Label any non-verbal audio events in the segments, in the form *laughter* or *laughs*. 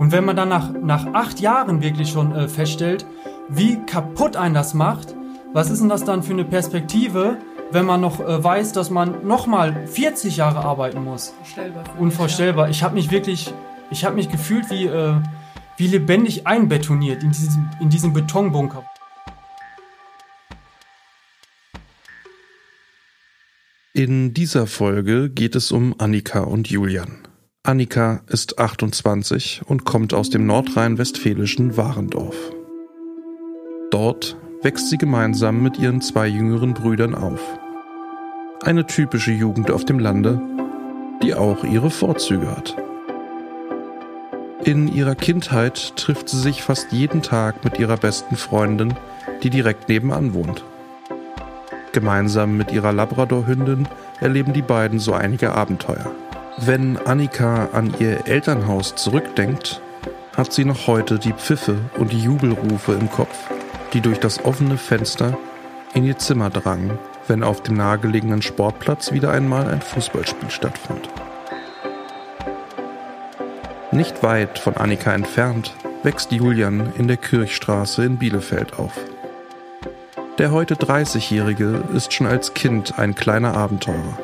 Und wenn man dann nach, nach acht Jahren wirklich schon äh, feststellt, wie kaputt einen das macht, was ist denn das dann für eine Perspektive, wenn man noch äh, weiß, dass man nochmal 40 Jahre arbeiten muss? Unvorstellbar. Unvorstellbar. Ich habe mich wirklich, ich habe mich gefühlt wie, äh, wie lebendig einbetoniert in diesem, in diesem Betonbunker. In dieser Folge geht es um Annika und Julian. Annika ist 28 und kommt aus dem nordrhein-westfälischen Warendorf. Dort wächst sie gemeinsam mit ihren zwei jüngeren Brüdern auf. Eine typische Jugend auf dem Lande, die auch ihre Vorzüge hat. In ihrer Kindheit trifft sie sich fast jeden Tag mit ihrer besten Freundin, die direkt nebenan wohnt. Gemeinsam mit ihrer Labradorhündin erleben die beiden so einige Abenteuer. Wenn Annika an ihr Elternhaus zurückdenkt, hat sie noch heute die Pfiffe und die Jubelrufe im Kopf, die durch das offene Fenster in ihr Zimmer drangen, wenn auf dem nahegelegenen Sportplatz wieder einmal ein Fußballspiel stattfand. Nicht weit von Annika entfernt wächst Julian in der Kirchstraße in Bielefeld auf. Der heute 30-Jährige ist schon als Kind ein kleiner Abenteurer.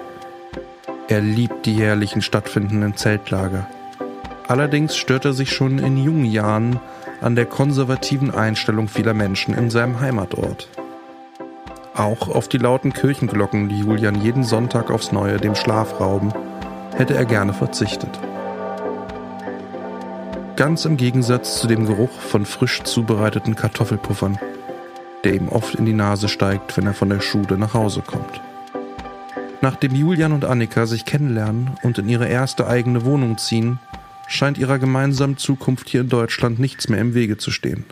Er liebt die jährlichen stattfindenden Zeltlager. Allerdings stört er sich schon in jungen Jahren an der konservativen Einstellung vieler Menschen in seinem Heimatort. Auch auf die lauten Kirchenglocken, die Julian jeden Sonntag aufs Neue dem Schlaf rauben, hätte er gerne verzichtet. Ganz im Gegensatz zu dem Geruch von frisch zubereiteten Kartoffelpuffern, der ihm oft in die Nase steigt, wenn er von der Schule nach Hause kommt. Nachdem Julian und Annika sich kennenlernen und in ihre erste eigene Wohnung ziehen, scheint ihrer gemeinsamen Zukunft hier in Deutschland nichts mehr im Wege zu stehen.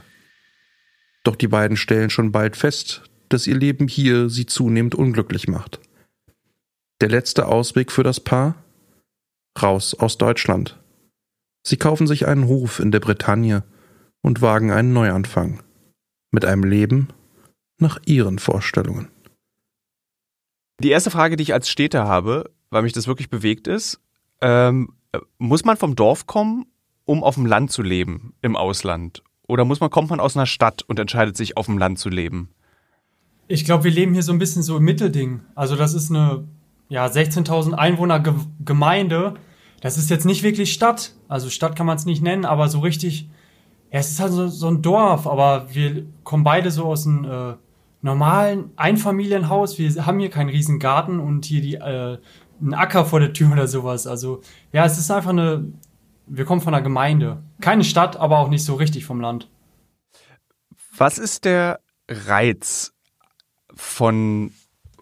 Doch die beiden stellen schon bald fest, dass ihr Leben hier sie zunehmend unglücklich macht. Der letzte Ausweg für das Paar? Raus aus Deutschland. Sie kaufen sich einen Hof in der Bretagne und wagen einen Neuanfang. Mit einem Leben nach ihren Vorstellungen. Die erste Frage, die ich als Städter habe, weil mich das wirklich bewegt ist, ähm, muss man vom Dorf kommen, um auf dem Land zu leben, im Ausland? Oder muss man, kommt man aus einer Stadt und entscheidet sich, auf dem Land zu leben? Ich glaube, wir leben hier so ein bisschen so im Mittelding. Also das ist eine ja, 16.000 Einwohner Gemeinde das ist jetzt nicht wirklich Stadt. Also Stadt kann man es nicht nennen, aber so richtig, ja, es ist halt so, so ein Dorf, aber wir kommen beide so aus einem äh, normalen Einfamilienhaus. Wir haben hier keinen riesen Garten und hier die, äh, einen Acker vor der Tür oder sowas. Also ja, es ist einfach eine, wir kommen von einer Gemeinde. Keine Stadt, aber auch nicht so richtig vom Land. Was ist der Reiz von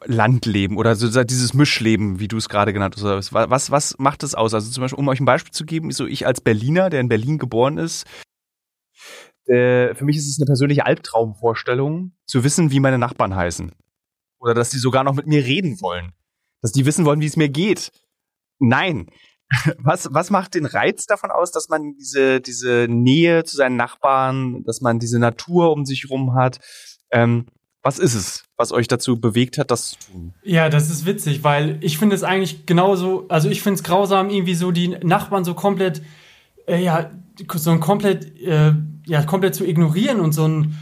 Landleben oder so dieses Mischleben, wie du es gerade genannt hast. Was, was macht das aus? Also zum Beispiel, um euch ein Beispiel zu geben, so ich als Berliner, der in Berlin geboren ist, äh, für mich ist es eine persönliche Albtraumvorstellung, zu wissen, wie meine Nachbarn heißen. Oder dass die sogar noch mit mir reden wollen. Dass die wissen wollen, wie es mir geht. Nein. *laughs* Was, was macht den Reiz davon aus, dass man diese, diese Nähe zu seinen Nachbarn, dass man diese Natur um sich rum hat? Ähm, was ist es, was euch dazu bewegt hat, das zu tun? Ja, das ist witzig, weil ich finde es eigentlich genauso, also ich finde es grausam, irgendwie so die Nachbarn so komplett, äh, ja, so ein komplett, äh, ja, komplett zu ignorieren und so ein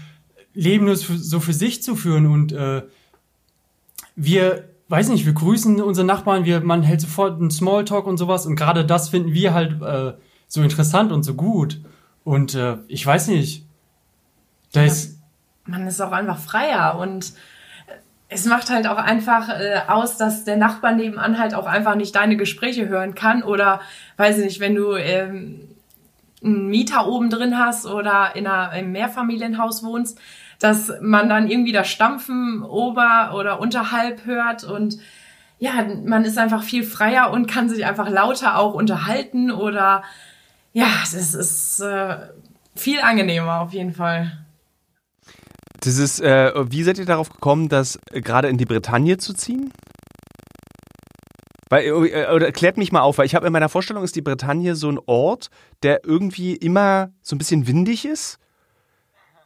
Leben nur so für sich zu führen. Und äh, wir, weiß nicht, wir grüßen unsere Nachbarn, wir, man hält sofort einen Smalltalk und sowas. Und gerade das finden wir halt äh, so interessant und so gut. Und äh, ich weiß nicht, da ist man ist auch einfach freier und es macht halt auch einfach äh, aus, dass der Nachbar nebenan halt auch einfach nicht deine Gespräche hören kann oder weiß ich nicht, wenn du ähm, einen Mieter oben drin hast oder in einer, einem Mehrfamilienhaus wohnst, dass man dann irgendwie das Stampfen ober- oder unterhalb hört und ja, man ist einfach viel freier und kann sich einfach lauter auch unterhalten oder ja, das ist äh, viel angenehmer auf jeden Fall. Dieses, äh, wie seid ihr darauf gekommen, das gerade in die Bretagne zu ziehen? Weil, äh, oder klärt mich mal auf, weil ich habe in meiner Vorstellung ist die Bretagne so ein Ort, der irgendwie immer so ein bisschen windig ist.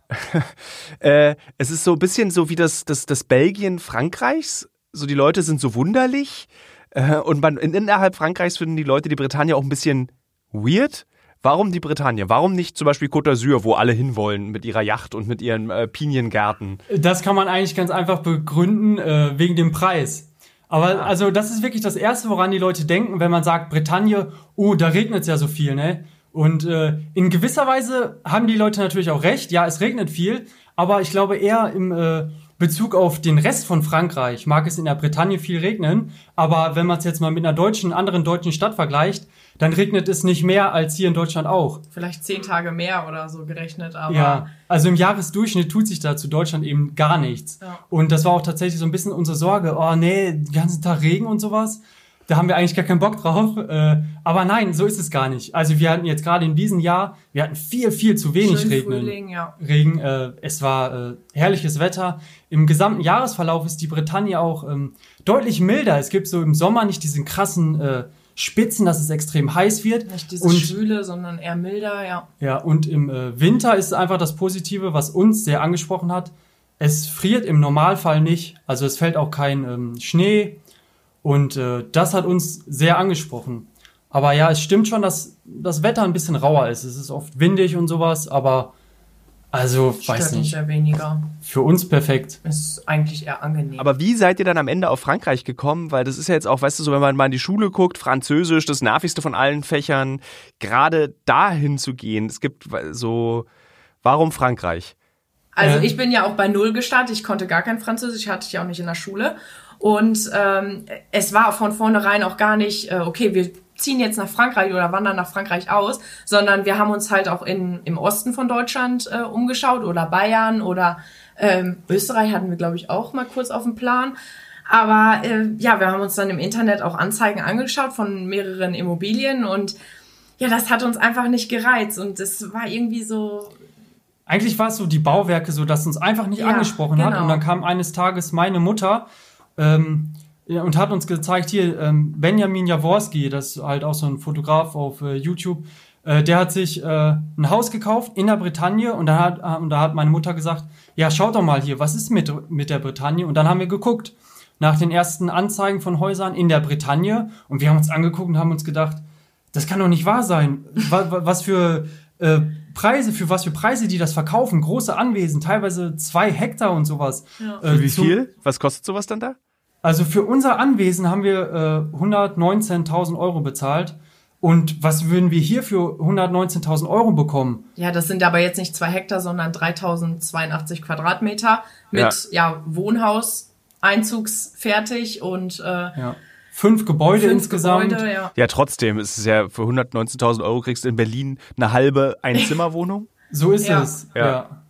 *laughs* äh, es ist so ein bisschen so wie das, das, das Belgien Frankreichs. So die Leute sind so wunderlich. Äh, und man, innerhalb Frankreichs finden die Leute die Bretagne auch ein bisschen weird Warum die Bretagne? Warum nicht zum Beispiel Côte d'Azur, wo alle hinwollen mit ihrer Yacht und mit ihren äh, Piniengärten? Das kann man eigentlich ganz einfach begründen äh, wegen dem Preis. Aber Ah. also das ist wirklich das Erste, woran die Leute denken, wenn man sagt, Bretagne, oh, da regnet es ja so viel, ne? Und äh, in gewisser Weise haben die Leute natürlich auch recht, ja, es regnet viel, aber ich glaube eher im äh, Bezug auf den Rest von Frankreich mag es in der Bretagne viel regnen, aber wenn man es jetzt mal mit einer deutschen, anderen deutschen Stadt vergleicht, dann regnet es nicht mehr als hier in Deutschland auch. Vielleicht zehn Tage mehr oder so gerechnet, aber Ja, also im Jahresdurchschnitt tut sich da zu Deutschland eben gar nichts. Ja. Und das war auch tatsächlich so ein bisschen unsere Sorge. Oh nee, den ganzen Tag Regen und sowas. Da haben wir eigentlich gar keinen Bock drauf. Äh, aber nein, so ist es gar nicht. Also wir hatten jetzt gerade in diesem Jahr, wir hatten viel, viel zu wenig schön Regnen. Frühling, ja. Regen, äh, es war äh, herrliches Wetter. Im gesamten Jahresverlauf ist die Bretagne auch ähm, deutlich milder. Es gibt so im Sommer nicht diesen krassen Spitzen, dass es extrem heiß wird. Nicht dieses und Schwüle, sondern eher milder, ja. ja, und im äh, Winter ist einfach das Positive, was uns sehr angesprochen hat. Es friert im Normalfall nicht, also es fällt auch kein ähm, Schnee und äh, das hat uns sehr angesprochen. Aber ja, es stimmt schon, dass das Wetter ein bisschen rauer ist. Es ist oft windig und sowas, aber also Stört weiß nicht. ja weniger. Für uns perfekt. Ist eigentlich eher angenehm. Aber wie seid ihr dann am Ende auf Frankreich gekommen? Weil das ist ja jetzt auch, weißt du, so wenn man mal in die Schule guckt, Französisch, das nervigste von allen Fächern, gerade dahin zu gehen. Es gibt so, warum Frankreich? Also Äh. ich bin ja auch bei Null gestartet. Ich konnte gar kein Französisch, hatte ich auch nicht in der Schule. Und ähm, es war von vornherein auch gar nicht, äh, okay, wir ziehen jetzt nach Frankreich oder wandern nach Frankreich aus, sondern wir haben uns halt auch in, im Osten von Deutschland äh, umgeschaut oder Bayern oder ähm, Österreich hatten wir, glaube ich, auch mal kurz auf dem Plan. Aber äh, ja, wir haben uns dann im Internet auch Anzeigen angeschaut von mehreren Immobilien und ja, das hat uns einfach nicht gereizt und es war irgendwie so, Eigentlich war es so die Bauwerke, so dass uns einfach nicht Ja, angesprochen hat. genau. Und dann kam eines Tages meine Mutter ähm, ja, und hat uns gezeigt, hier, ähm, Benjamin Jaworski, das ist halt auch so ein Fotograf auf äh, YouTube, äh, der hat sich äh, ein Haus gekauft in der Bretagne und da hat, äh, und da hat meine Mutter gesagt, ja, schaut doch mal hier, was ist mit, mit der Bretagne? Und dann haben wir geguckt nach den ersten Anzeigen von Häusern in der Bretagne und wir haben uns angeguckt und haben uns gedacht, das kann doch nicht wahr sein. Wa- wa- Was für äh, Preise, für was für Preise die das verkaufen. Große Anwesen, teilweise zwei Hektar und sowas. Ja. Äh, Wie zu- viel? Was kostet sowas dann da? Also für unser Anwesen haben wir äh, 119.000 Euro bezahlt. Und was würden wir hier für 119.000 Euro bekommen? Ja, das sind aber jetzt nicht zwei Hektar, sondern 3082 Quadratmeter mit ja. Wohnhaus, einzugsfertig und äh, Ja. Fünf Gebäude fünf insgesamt. Gebäude, ja. Ja, trotzdem ist es ja für 119.000 Euro kriegst du in Berlin eine halbe *laughs* Einzimmerwohnung. So ist Ja. es. Ja.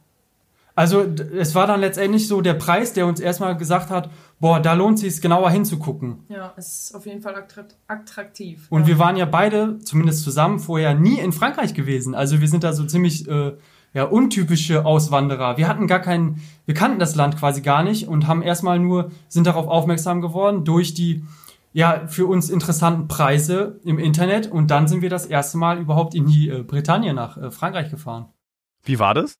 Also es war dann letztendlich so der Preis, der uns erstmal gesagt hat, boah, da lohnt sich genauer hinzugucken. Ja, ist auf jeden Fall attrakt- attraktiv. Und ja. wir waren ja beide, zumindest zusammen, vorher nie in Frankreich gewesen. Also wir sind da so ziemlich äh, ja, untypische Auswanderer. Wir hatten gar keinen, wir kannten das Land quasi gar nicht und haben erstmal nur, sind darauf aufmerksam geworden durch die ja, für uns interessanten Preise im Internet und dann sind wir das erste Mal überhaupt in die äh, Bretagne nach äh, Frankreich gefahren. Wie war das?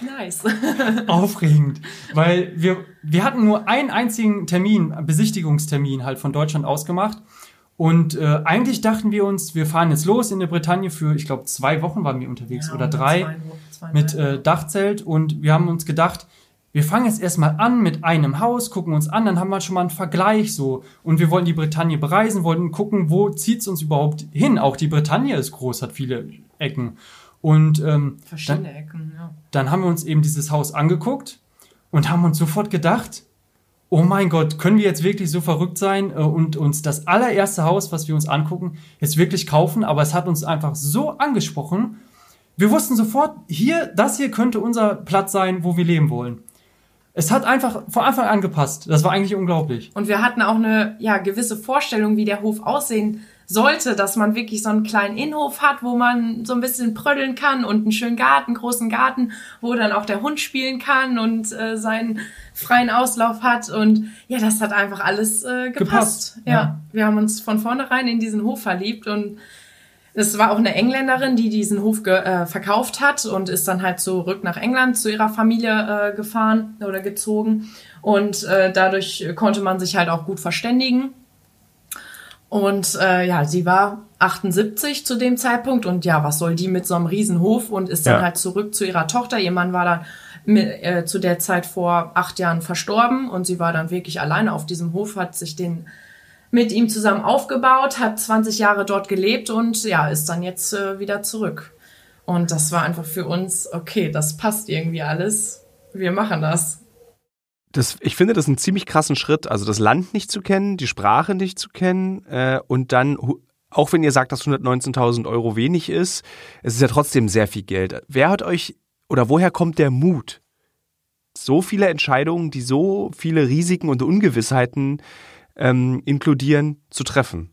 Nice. *laughs* Aufregend, weil wir, wir hatten nur einen einzigen Termin, Besichtigungstermin halt von Deutschland ausgemacht. Und äh, eigentlich dachten wir uns, wir fahren jetzt los in der Bretagne für, ich glaube, zwei Wochen waren wir unterwegs Ja, oder drei zwei, zwei, mit äh, Dachzelt. Und wir haben uns gedacht, wir fangen jetzt erstmal an mit einem Haus, gucken uns an, dann haben wir schon mal einen Vergleich so. Und wir wollten die Bretagne bereisen, wollten gucken, wo zieht's uns überhaupt hin. Auch die Bretagne ist groß, hat viele Ecken. Und ähm, dann, Verschiedene Ecken, ja. dann haben wir uns eben dieses Haus angeguckt und haben uns sofort gedacht, oh mein Gott, können wir jetzt wirklich so verrückt sein äh, und uns das allererste Haus, was wir uns angucken, jetzt wirklich kaufen? Aber es hat uns einfach so angesprochen. Wir wussten sofort, hier, das hier könnte unser Platz sein, wo wir leben wollen. Es hat einfach von Anfang an gepasst. Das war eigentlich unglaublich. Und wir hatten auch eine ja, gewisse Vorstellung, wie der Hof aussehen sollte, dass man wirklich so einen kleinen Innenhof hat, wo man so ein bisschen prödeln kann und einen schönen Garten, großen Garten, wo dann auch der Hund spielen kann und äh, seinen freien Auslauf hat. Und ja, das hat einfach alles äh, gepasst. Gepasst, ja. ja. wir haben uns von vornherein in diesen Hof verliebt und es war auch eine Engländerin, die diesen Hof äh, verkauft hat und ist dann halt zurück nach England zu ihrer Familie äh, gefahren oder gezogen. Und äh, dadurch konnte man sich halt auch gut verständigen. Und äh, ja, sie war 78 zu dem Zeitpunkt und ja, was soll die mit so einem Riesenhof und ist dann Ja. halt zurück zu ihrer Tochter. Ihr Mann war dann mit, äh, zu der Zeit vor acht Jahren verstorben und sie war dann wirklich alleine auf diesem Hof, hat sich den mit ihm zusammen aufgebaut, hat 20 Jahre dort gelebt und ja, ist dann jetzt äh, wieder zurück. Und das war einfach für uns, okay, das passt irgendwie alles. Wir machen das. Das, ich finde das einen ziemlich krassen Schritt, also das Land nicht zu kennen, die Sprache nicht zu kennen äh, und dann, auch wenn ihr sagt, dass 119.000 Euro wenig ist, es ist ja trotzdem sehr viel Geld. Wer hat euch oder woher kommt der Mut, so viele Entscheidungen, die so viele Risiken und Ungewissheiten ähm, inkludieren, zu treffen?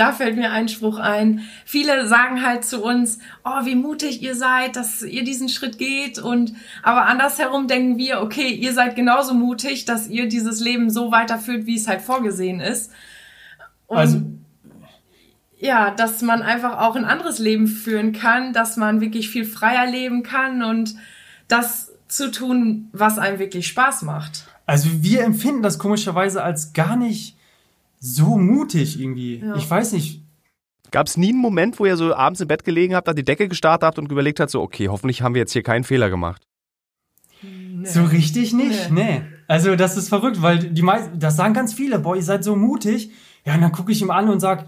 Da fällt mir ein Spruch ein. Viele sagen halt zu uns, oh, wie mutig ihr seid, dass ihr diesen Schritt geht. Und aber andersherum denken wir, okay, ihr seid genauso mutig, dass ihr dieses Leben so weiterführt, wie es halt vorgesehen ist. Und Also- ja, dass man einfach auch ein anderes Leben führen kann, dass man wirklich viel freier leben kann und das zu tun, was einem wirklich Spaß macht. Also wir empfinden das komischerweise als gar nicht so mutig irgendwie. Ja. Ich weiß nicht. Gab es nie einen Moment, wo ihr so abends im Bett gelegen habt, an die Decke gestarrt habt und überlegt habt, so, okay, hoffentlich haben wir jetzt hier keinen Fehler gemacht? Nee. So richtig nicht, nee. Also das ist verrückt, weil die meisten, das sagen ganz viele, boah, ihr seid so mutig. Ja, und dann gucke ich ihm an und sag,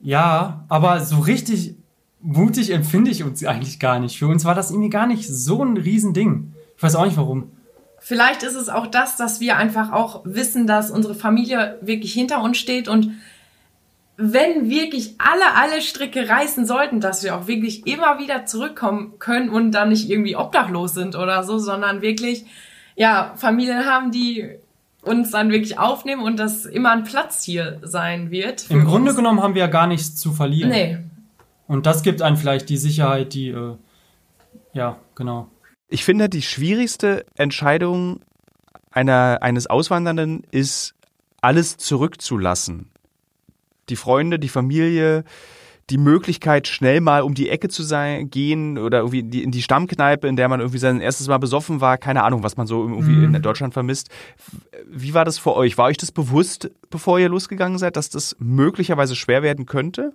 ja, aber so richtig mutig empfinde ich uns eigentlich gar nicht. Für uns war das irgendwie gar nicht so ein Riesending. Ich weiß auch nicht warum. Vielleicht ist es auch das, dass wir einfach auch wissen, dass unsere Familie wirklich hinter uns steht und wenn wirklich alle, alle Stricke reißen sollten, dass wir auch wirklich immer wieder zurückkommen können und dann nicht irgendwie obdachlos sind oder so, sondern wirklich, ja, Familien haben, die uns dann wirklich aufnehmen und das immer ein Platz hier sein wird. Im Grunde uns. genommen haben wir ja gar nichts zu verlieren. Nee. Und das gibt einem vielleicht die Sicherheit, die, äh, ja, genau. Ich finde, die schwierigste Entscheidung einer, eines Auswandernden ist, alles zurückzulassen. Die Freunde, die Familie, die Möglichkeit, schnell mal um die Ecke zu sein, gehen oder irgendwie in die, in die Stammkneipe, in der man irgendwie sein erstes Mal besoffen war. Keine Ahnung, was man so irgendwie Mhm. in Deutschland vermisst. Wie war das für euch? War euch das bewusst, bevor ihr losgegangen seid, dass das möglicherweise schwer werden könnte?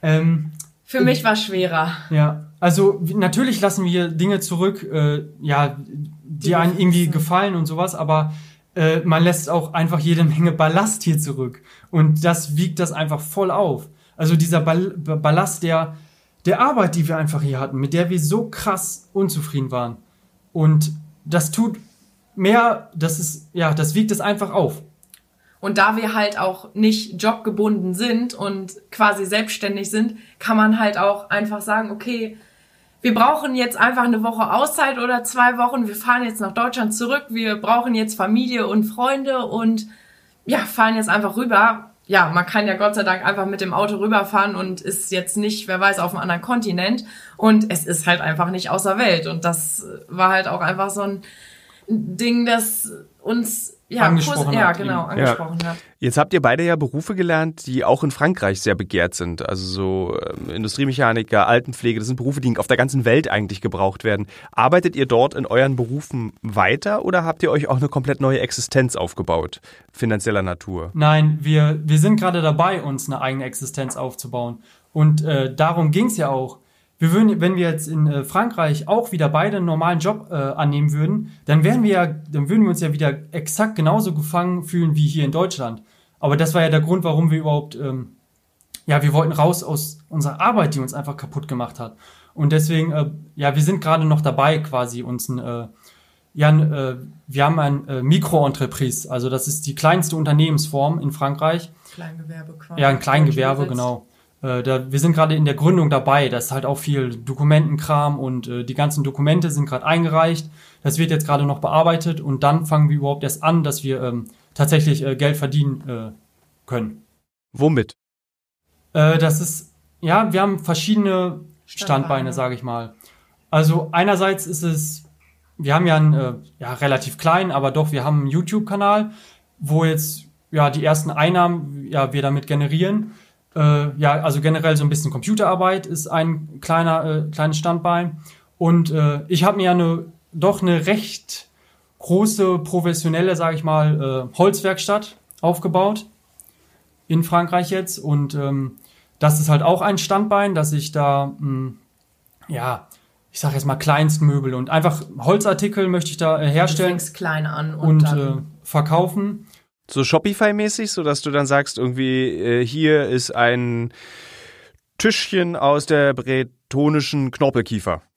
Ähm, Für mich war schwerer. Ja, also natürlich lassen wir Dinge zurück, äh, ja, die einem irgendwie gefallen und sowas, aber äh, man lässt auch einfach jede Menge Ballast hier zurück und das wiegt das einfach voll auf. Also dieser Ball Ballast der der Arbeit, die wir einfach hier hatten, mit der wir so krass unzufrieden waren und das tut mehr, das ist ja, das wiegt es einfach auf. Und da wir halt auch nicht jobgebunden sind und quasi selbstständig sind, kann man halt auch einfach sagen, okay, wir brauchen jetzt einfach eine Woche Auszeit oder zwei Wochen, wir fahren jetzt nach Deutschland zurück, wir brauchen jetzt Familie und Freunde und ja, fahren jetzt einfach rüber. Ja, man kann ja Gott sei Dank einfach mit dem Auto rüberfahren und ist jetzt nicht, wer weiß, auf einem anderen Kontinent. Und es ist halt einfach nicht außer Welt. Und das war halt auch einfach so ein Ding, das uns ja, Angesprochen ja hat genau, angesprochen hat. Jetzt habt ihr beide ja Berufe gelernt, die auch in Frankreich sehr begehrt sind. Also so ähm, Industriemechaniker, Altenpflege, das sind Berufe, die auf der ganzen Welt eigentlich gebraucht werden. Arbeitet ihr dort in euren Berufen weiter oder habt ihr euch auch eine komplett neue Existenz aufgebaut, finanzieller Natur? Nein, wir, wir sind gerade dabei, uns eine eigene Existenz aufzubauen. Und äh, darum ging's ja auch. Wir würden, wenn wir jetzt in äh, Frankreich auch wieder beide einen normalen Job äh, annehmen würden, dann wären wir ja, dann würden wir uns ja wieder exakt genauso gefangen fühlen wie hier in Deutschland. Aber das war ja der Grund, warum wir überhaupt, ähm, ja, wir wollten raus aus unserer Arbeit, die uns einfach kaputt gemacht hat. Und deswegen, äh, ja, wir sind gerade noch dabei, quasi uns ein, äh, ja, ein, äh, wir haben ein äh, Mikroentreprise, also das ist die kleinste Unternehmensform in Frankreich. Kleingewerbe quasi. Ja, ein Kleingewerbe, genau. Äh, da, wir sind gerade in der Gründung dabei. Da ist halt auch viel Dokumentenkram und äh, die ganzen Dokumente sind gerade eingereicht. Das wird jetzt gerade noch bearbeitet und dann fangen wir überhaupt erst an, dass wir ähm, tatsächlich äh, Geld verdienen äh, können. Womit? Äh, das ist, ja, wir haben verschiedene Standbeine, Standbeine. sage ich mal. Also einerseits ist es, wir haben ja einen, äh, ja, relativ kleinen, aber doch, wir haben einen YouTube-Kanal, wo jetzt, ja, die ersten Einnahmen, ja, wir damit generieren. Äh, ja, also generell so ein bisschen Computerarbeit ist ein kleiner, äh, kleines Standbein. Und äh, ich habe mir ja eine, doch eine recht große, professionelle, sage ich mal, äh, Holzwerkstatt aufgebaut in Frankreich jetzt. Und ähm, das ist halt auch ein Standbein, dass ich da, mh, hm, ja, ich sage jetzt mal Kleinstmöbel und einfach Holzartikel möchte ich da äh, herstellen. Du klein an und, und äh, verkaufen. So Shopify-mäßig, so dass du dann sagst, irgendwie, äh, hier ist ein Tischchen aus der bretonischen Knorpelkiefer. *laughs*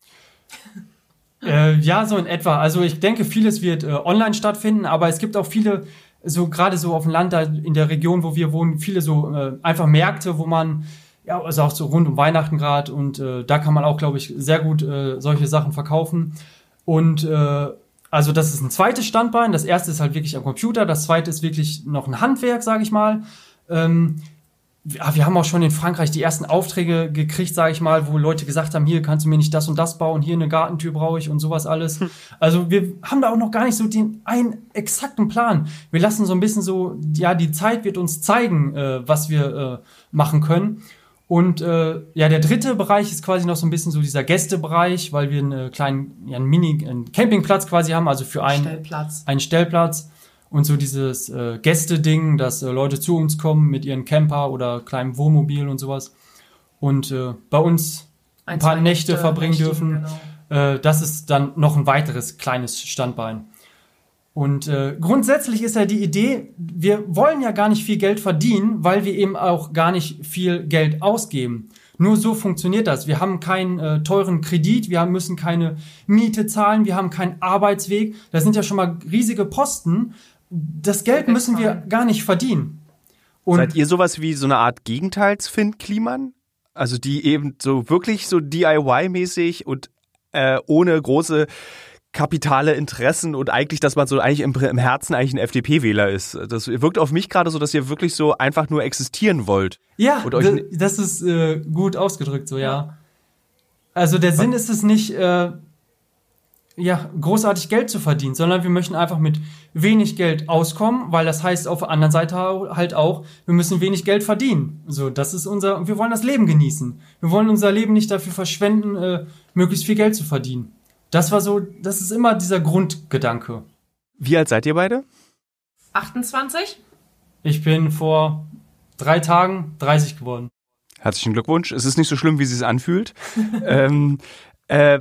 Äh, ja, so in etwa. Also ich denke, vieles wird äh, online stattfinden, aber es gibt auch viele, so gerade so auf dem Land, da in der Region, wo wir wohnen, viele so äh, einfach Märkte, wo man, ja, also auch so rund um Weihnachten gerade und äh, da kann man auch, glaube ich, sehr gut äh, solche Sachen verkaufen. Und äh, also das ist ein zweites Standbein. Das erste ist halt wirklich am Computer, das zweite ist wirklich noch ein Handwerk, sage ich mal. Ähm, ja, wir haben auch schon in Frankreich die ersten Aufträge gekriegt, sage ich mal, wo Leute gesagt haben, hier kannst du mir nicht das und das bauen, hier eine Gartentür brauche ich und sowas alles. Hm. Also wir haben da auch noch gar nicht so den einen exakten Plan. Wir lassen so ein bisschen so, ja, die Zeit wird uns zeigen, äh, was wir äh, machen können. Und äh, ja, der dritte Bereich ist quasi noch so ein bisschen so dieser Gästebereich, weil wir einen kleinen, ja, einen Mini, einen Campingplatz quasi haben, also für einen Stellplatz. einen Stellplatz und so dieses äh, Gäste-Ding, dass äh, Leute zu uns kommen mit ihren Camper oder kleinem Wohnmobil und sowas und äh, bei uns ein, ein paar Nächte, Nächte verbringen Nächte, dürfen. Genau. Äh, das ist dann noch ein weiteres kleines Standbein. Und äh, grundsätzlich ist ja die Idee, wir wollen ja gar nicht viel Geld verdienen, weil wir eben auch gar nicht viel Geld ausgeben. Nur so funktioniert das. Wir haben keinen äh, teuren Kredit, wir haben, müssen keine Miete zahlen, wir haben keinen Arbeitsweg. Das sind ja schon mal riesige Posten, das Geld müssen wir gar nicht verdienen. Und Seid ihr sowas wie so eine Art Gegenteils-Finn-Kliman? Also die eben so wirklich so DIY-mäßig und äh, ohne große kapitale Interessen und eigentlich, dass man so eigentlich im, im Herzen eigentlich ein FDP-Wähler ist. Das wirkt auf mich gerade so, dass ihr wirklich so einfach nur existieren wollt. Ja, das ist äh, gut ausgedrückt, so ja. Also der Sinn ist es nicht, äh, ja, großartig Geld zu verdienen, sondern wir möchten einfach mit wenig Geld auskommen, weil das heißt auf der anderen Seite halt auch, wir müssen wenig Geld verdienen. So, das ist unser, wir wollen das Leben genießen. Wir wollen unser Leben nicht dafür verschwenden, äh, möglichst viel Geld zu verdienen. Das war so, das ist immer dieser Grundgedanke. Wie alt seid ihr beide? 28. Ich bin vor drei Tagen 30 geworden. Herzlichen Glückwunsch. Es ist nicht so schlimm, wie sie es anfühlt. *laughs* ähm, äh,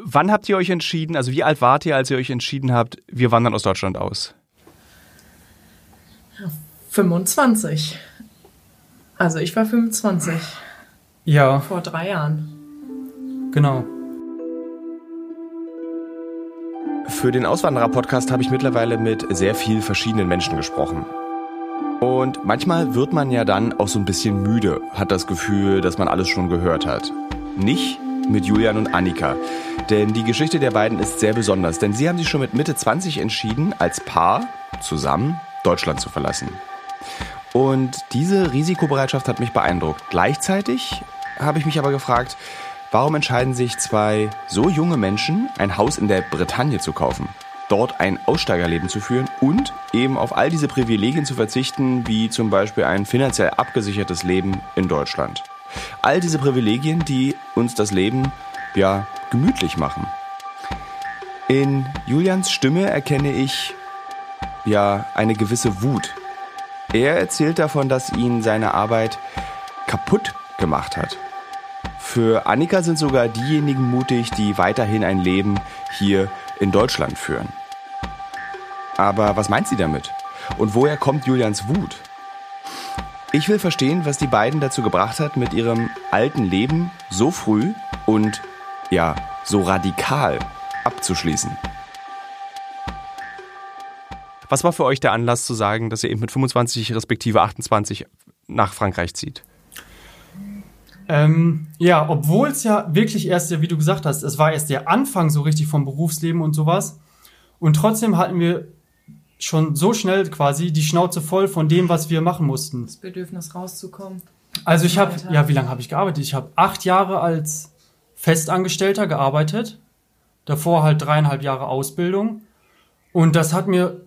Wann habt ihr euch entschieden, also wie alt wart ihr, als ihr euch entschieden habt, wir wandern aus Deutschland aus? 25. Also ich war 25. Ja. Vor drei Jahren. Genau. Für den Auswanderer-Podcast habe ich mittlerweile mit sehr vielen verschiedenen Menschen gesprochen. Und manchmal wird man ja dann auch so ein bisschen müde, hat das Gefühl, dass man alles schon gehört hat. Nicht mit Julian und Annika. Denn die Geschichte der beiden ist sehr besonders, denn sie haben sich schon mit Mitte 20 entschieden, als Paar zusammen Deutschland zu verlassen. Und diese Risikobereitschaft hat mich beeindruckt. Gleichzeitig habe ich mich aber gefragt, warum entscheiden sich zwei so junge Menschen, ein Haus in der Bretagne zu kaufen, dort ein Aussteigerleben zu führen und eben auf all diese Privilegien zu verzichten, wie zum Beispiel ein finanziell abgesichertes Leben in Deutschland. All diese Privilegien, die uns das Leben ja gemütlich machen. In Julians Stimme erkenne ich ja eine gewisse Wut. Er erzählt davon, dass ihn seine Arbeit kaputt gemacht hat. Für Annika sind sogar diejenigen mutig, die weiterhin ein Leben hier in Deutschland führen. Aber was meint sie damit? Und woher kommt Julians Wut? Ich will verstehen, was die beiden dazu gebracht hat, mit ihrem alten Leben so früh und ja, so radikal abzuschließen. Was war für euch der Anlass zu sagen, dass ihr eben mit 25 respektive 28 nach Frankreich zieht? Ähm, ja, obwohl es ja wirklich erst, wie du gesagt hast, es war erst der Anfang so richtig vom Berufsleben und sowas. Und trotzdem hatten wir schon so schnell quasi die Schnauze voll von dem, was wir machen mussten. Das Bedürfnis rauszukommen. Also ich habe, ja, wie lange habe ich gearbeitet? Ich habe acht Jahre als Festangestellter gearbeitet. Davor halt dreieinhalb Jahre Ausbildung. Und das hat mir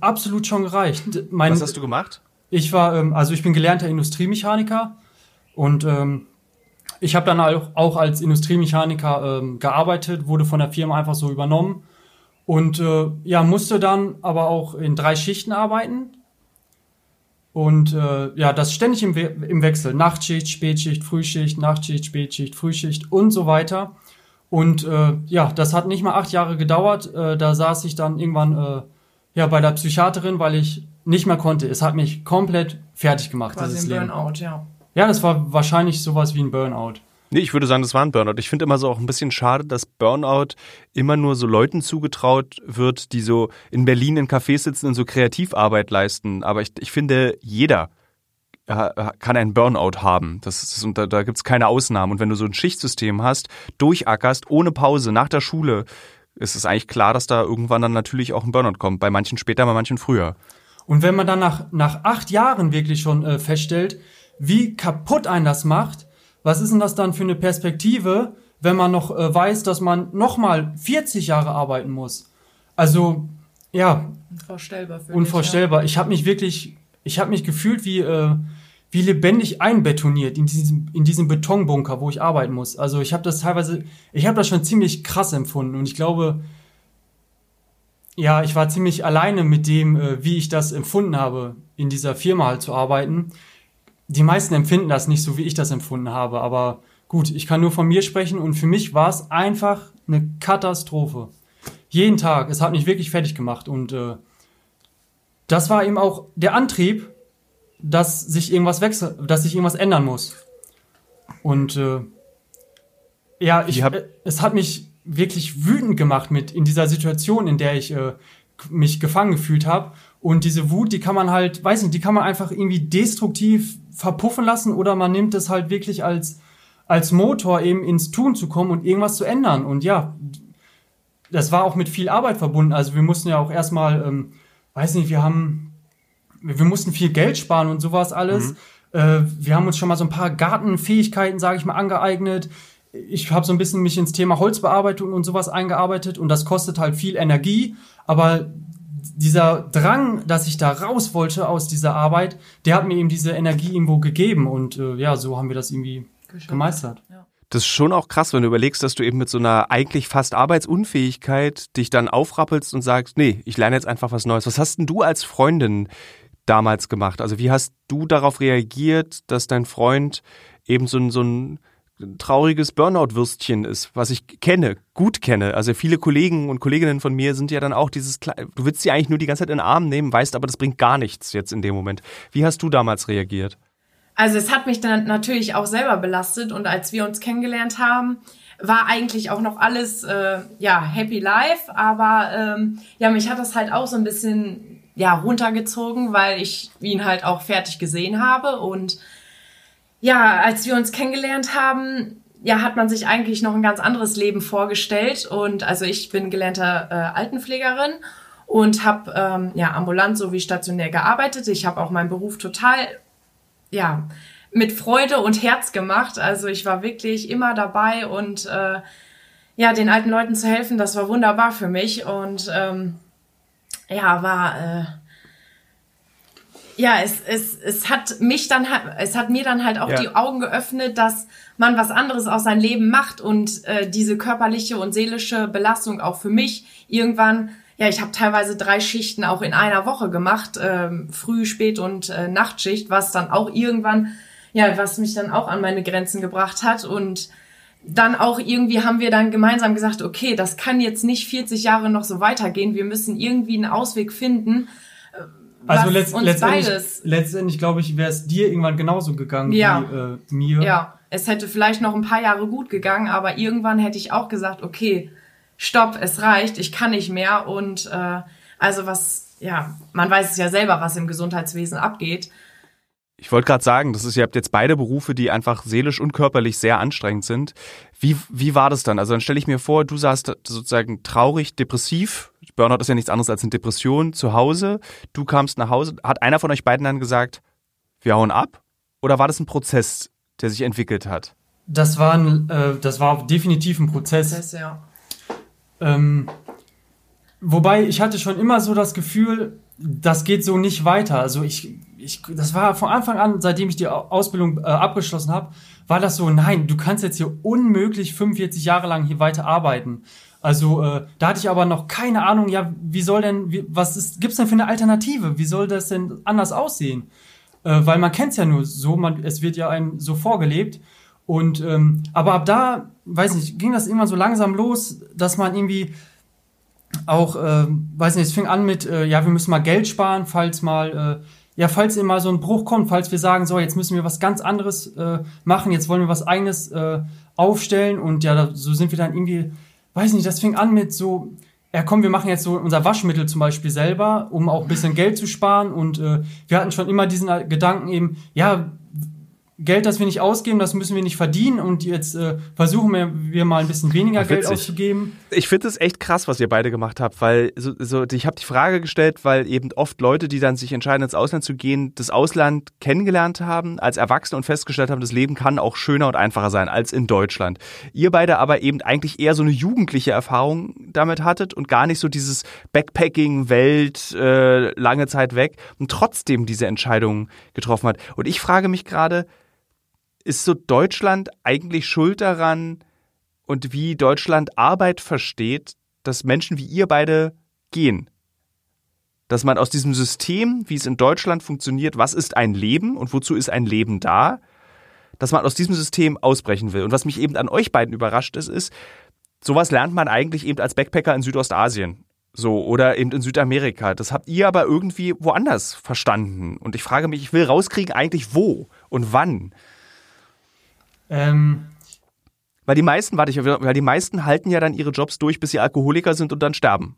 absolut schon gereicht. Mein, was hast du gemacht? Ich war, ähm, also ich bin gelernter Industriemechaniker und ähm, ich habe dann auch, als Industriemechaniker ähm, gearbeitet, wurde von der Firma einfach so übernommen und äh, ja, musste dann aber auch in drei Schichten arbeiten. Und äh, ja, das ständig im, We im Wechsel. Nachtschicht, Spätschicht, Frühschicht, Nachtschicht, Spätschicht, Frühschicht und so weiter. Und äh, ja, das hat nicht mal acht Jahre gedauert. Äh, da saß ich dann irgendwann äh, ja bei der Psychiaterin, weil ich nicht mehr konnte. Es hat mich komplett fertig gemacht. Quasi dieses ein Leben. Burnout, ja. Ja, das war wahrscheinlich sowas wie ein Burnout. Nee, ich würde sagen, das war ein Burnout. Ich finde immer so auch ein bisschen schade, dass Burnout immer nur so Leuten zugetraut wird, die so in Berlin in Cafés sitzen und so Kreativarbeit leisten. Aber ich, ich finde, jeder kann einen Burnout haben. Das ist, und da, da gibt es keine Ausnahmen. Und wenn du so ein Schichtsystem hast, durchackerst, ohne Pause, nach der Schule, ist es eigentlich klar, dass da irgendwann dann natürlich auch ein Burnout kommt. Bei manchen später, bei manchen früher. Und wenn man dann nach, nach acht Jahren wirklich schon äh, feststellt, wie kaputt einen das macht, was ist denn das dann für eine Perspektive, wenn man noch äh, weiß, dass man nochmal 40 Jahre arbeiten muss? Also, ja, Unvorstellbar für unvorstellbar. Ich habe mich wirklich, ich habe mich gefühlt wie, äh, wie lebendig einbetoniert in diesem, in diesem Betonbunker, wo ich arbeiten muss. Also ich habe das teilweise, ich habe das schon ziemlich krass empfunden und ich glaube, ja, ich war ziemlich alleine mit dem, äh, wie ich das empfunden habe, in dieser Firma halt zu arbeiten. Die meisten empfinden das nicht so, wie ich das empfunden habe, aber gut, ich kann nur von mir sprechen und für mich war es einfach eine Katastrophe. Jeden Tag, es hat mich wirklich fertig gemacht und äh, das war eben auch der Antrieb, dass sich irgendwas wechsel, dass sich irgendwas ändern muss. Und äh, ja, ich, hab- äh, es hat mich wirklich wütend gemacht mit in dieser Situation, in der ich äh, mich gefangen gefühlt habe. Und diese Wut, die kann man halt, weiß nicht, die kann man einfach irgendwie destruktiv verpuffen lassen oder man nimmt es halt wirklich als als Motor eben ins Tun zu kommen und irgendwas zu ändern. Und ja, das war auch mit viel Arbeit verbunden. Also wir mussten ja auch erstmal, ähm, weiß nicht, wir haben, wir mussten viel Geld sparen und sowas alles. Äh, wir haben uns schon mal so ein paar Gartenfähigkeiten, sage ich mal, angeeignet. Ich habe so ein bisschen mich ins Thema Holzbearbeitung und sowas eingearbeitet und das kostet halt viel Energie, aber dieser Drang, dass ich da raus wollte aus dieser Arbeit, der hat mir eben diese Energie irgendwo gegeben und äh, ja, so haben wir das irgendwie Geschafft. gemeistert. Das ist schon auch krass, wenn du überlegst, dass du eben mit so einer eigentlich fast Arbeitsunfähigkeit dich dann aufrappelst und sagst, nee, ich lerne jetzt einfach was Neues. Was hast denn du als Freundin damals gemacht? Also wie hast du darauf reagiert, dass dein Freund eben so ein, so ein trauriges Burnout-Würstchen ist, was ich kenne, gut kenne. Also viele Kollegen und Kolleginnen von mir sind ja dann auch dieses, du willst sie eigentlich nur die ganze Zeit in den Arm nehmen, weißt aber, das bringt gar nichts jetzt in dem Moment. Wie hast du damals reagiert? Also es hat mich dann natürlich auch selber belastet und als wir uns kennengelernt haben, war eigentlich auch noch alles äh, ja happy life, aber ähm, ja mich hat das halt auch so ein bisschen ja runtergezogen, weil ich ihn halt auch fertig gesehen habe und ja als wir uns kennengelernt haben, ja hat man sich eigentlich noch ein ganz anderes Leben vorgestellt und also ich bin gelernte äh, Altenpflegerin und habe ähm, ja ambulant sowie stationär gearbeitet. Ich habe auch meinen Beruf total ja, mit Freude und Herz gemacht. Also ich war wirklich immer dabei und äh, ja, den alten Leuten zu helfen, das war wunderbar für mich und ähm, ja, war äh, ja, es, es, es hat mich dann halt, es hat mir dann halt auch Ja. die Augen geöffnet, dass man was anderes aus seinem Leben macht und äh, diese körperliche und seelische Belastung auch für mich irgendwann, ja, ich habe teilweise drei Schichten auch in einer Woche gemacht, ähm, Früh, Spät und äh, Nachtschicht, was dann auch irgendwann, ja, was mich dann auch an meine Grenzen gebracht hat und dann auch irgendwie haben wir dann gemeinsam gesagt, okay, das kann jetzt nicht 40 Jahre noch so weitergehen. Wir müssen irgendwie einen Ausweg finden. Also letzt, uns letztendlich, beides. letztendlich glaube ich, wäre es dir irgendwann genauso gegangen Ja. wie äh, mir. Ja, es hätte vielleicht noch ein paar Jahre gut gegangen, aber irgendwann hätte ich auch gesagt, okay, stopp, es reicht, ich kann nicht mehr. Und äh, also was, ja, man weiß es ja selber, was im Gesundheitswesen abgeht. Ich wollte gerade sagen, das ist, ihr habt jetzt beide Berufe, die einfach seelisch und körperlich sehr anstrengend sind. Wie, wie war das dann? Also dann stelle ich mir vor, du saßt sozusagen traurig, depressiv. Burnout ist ja nichts anderes als eine Depression zu Hause. Du kamst nach Hause. Hat einer von euch beiden dann gesagt, wir hauen ab? Oder war das ein Prozess, der sich entwickelt hat? Das war ein, äh, das war definitiv ein Prozess. Ist ja. Ähm, wobei ich hatte schon immer so das Gefühl, das geht so nicht weiter. Also ich, ich, das war von Anfang an, seitdem ich die Au- Ausbildung äh, abgeschlossen habe, war das so, nein, du kannst jetzt hier unmöglich 45 Jahre lang hier weiter arbeiten. Also äh, da hatte ich aber noch keine Ahnung, ja, wie soll denn, wie, was ist, gibt's denn für eine Alternative? Wie soll das denn anders aussehen? äh, weil man kennt es ja nur so, man, es wird ja einem so vorgelebt. Und ähm, aber ab da, weiß nicht, ging das immer so langsam los, dass man irgendwie auch, äh, weiß nicht, es fing an mit, äh, ja, wir müssen mal Geld sparen, falls mal, äh, ja, falls immer so ein Bruch kommt, falls wir sagen, so, jetzt müssen wir was ganz anderes äh, machen, jetzt wollen wir was eigenes äh, aufstellen und ja, da, so sind wir dann irgendwie, weiß nicht, das fing an mit so, ja komm, wir machen jetzt so unser Waschmittel zum Beispiel selber, um auch ein bisschen Geld zu sparen. Und äh, wir hatten schon immer diesen Gedanken eben, ja, Geld, das wir nicht ausgeben, das müssen wir nicht verdienen und jetzt äh, versuchen wir, wir mal ein bisschen weniger Ach, Geld auszugeben. Ich finde es echt krass, was ihr beide gemacht habt, weil so, so ich habe die Frage gestellt, weil eben oft Leute, die dann sich entscheiden, ins Ausland zu gehen, das Ausland kennengelernt haben, als Erwachsene und festgestellt haben, das Leben kann auch schöner und einfacher sein als in Deutschland. Ihr beide aber eben eigentlich eher so eine jugendliche Erfahrung damit hattet und gar nicht so dieses Backpacking, Welt, äh, lange Zeit weg und trotzdem diese Entscheidung getroffen hat. Und ich frage mich gerade, ist so Deutschland eigentlich schuld daran und wie Deutschland Arbeit versteht, dass Menschen wie ihr beide gehen? Dass man aus diesem System, wie es in Deutschland funktioniert, was ist ein Leben und wozu ist ein Leben da, dass man aus diesem System ausbrechen will. Und was mich eben an euch beiden überrascht ist, ist, sowas lernt man eigentlich eben als Backpacker in Südostasien. So, oder eben in Südamerika. Das habt ihr aber irgendwie woanders verstanden. Und ich frage mich, ich will rauskriegen eigentlich wo und wann. Ähm, weil die meisten, warte ich, weil die meisten halten ja dann ihre Jobs durch, bis sie Alkoholiker sind und dann sterben.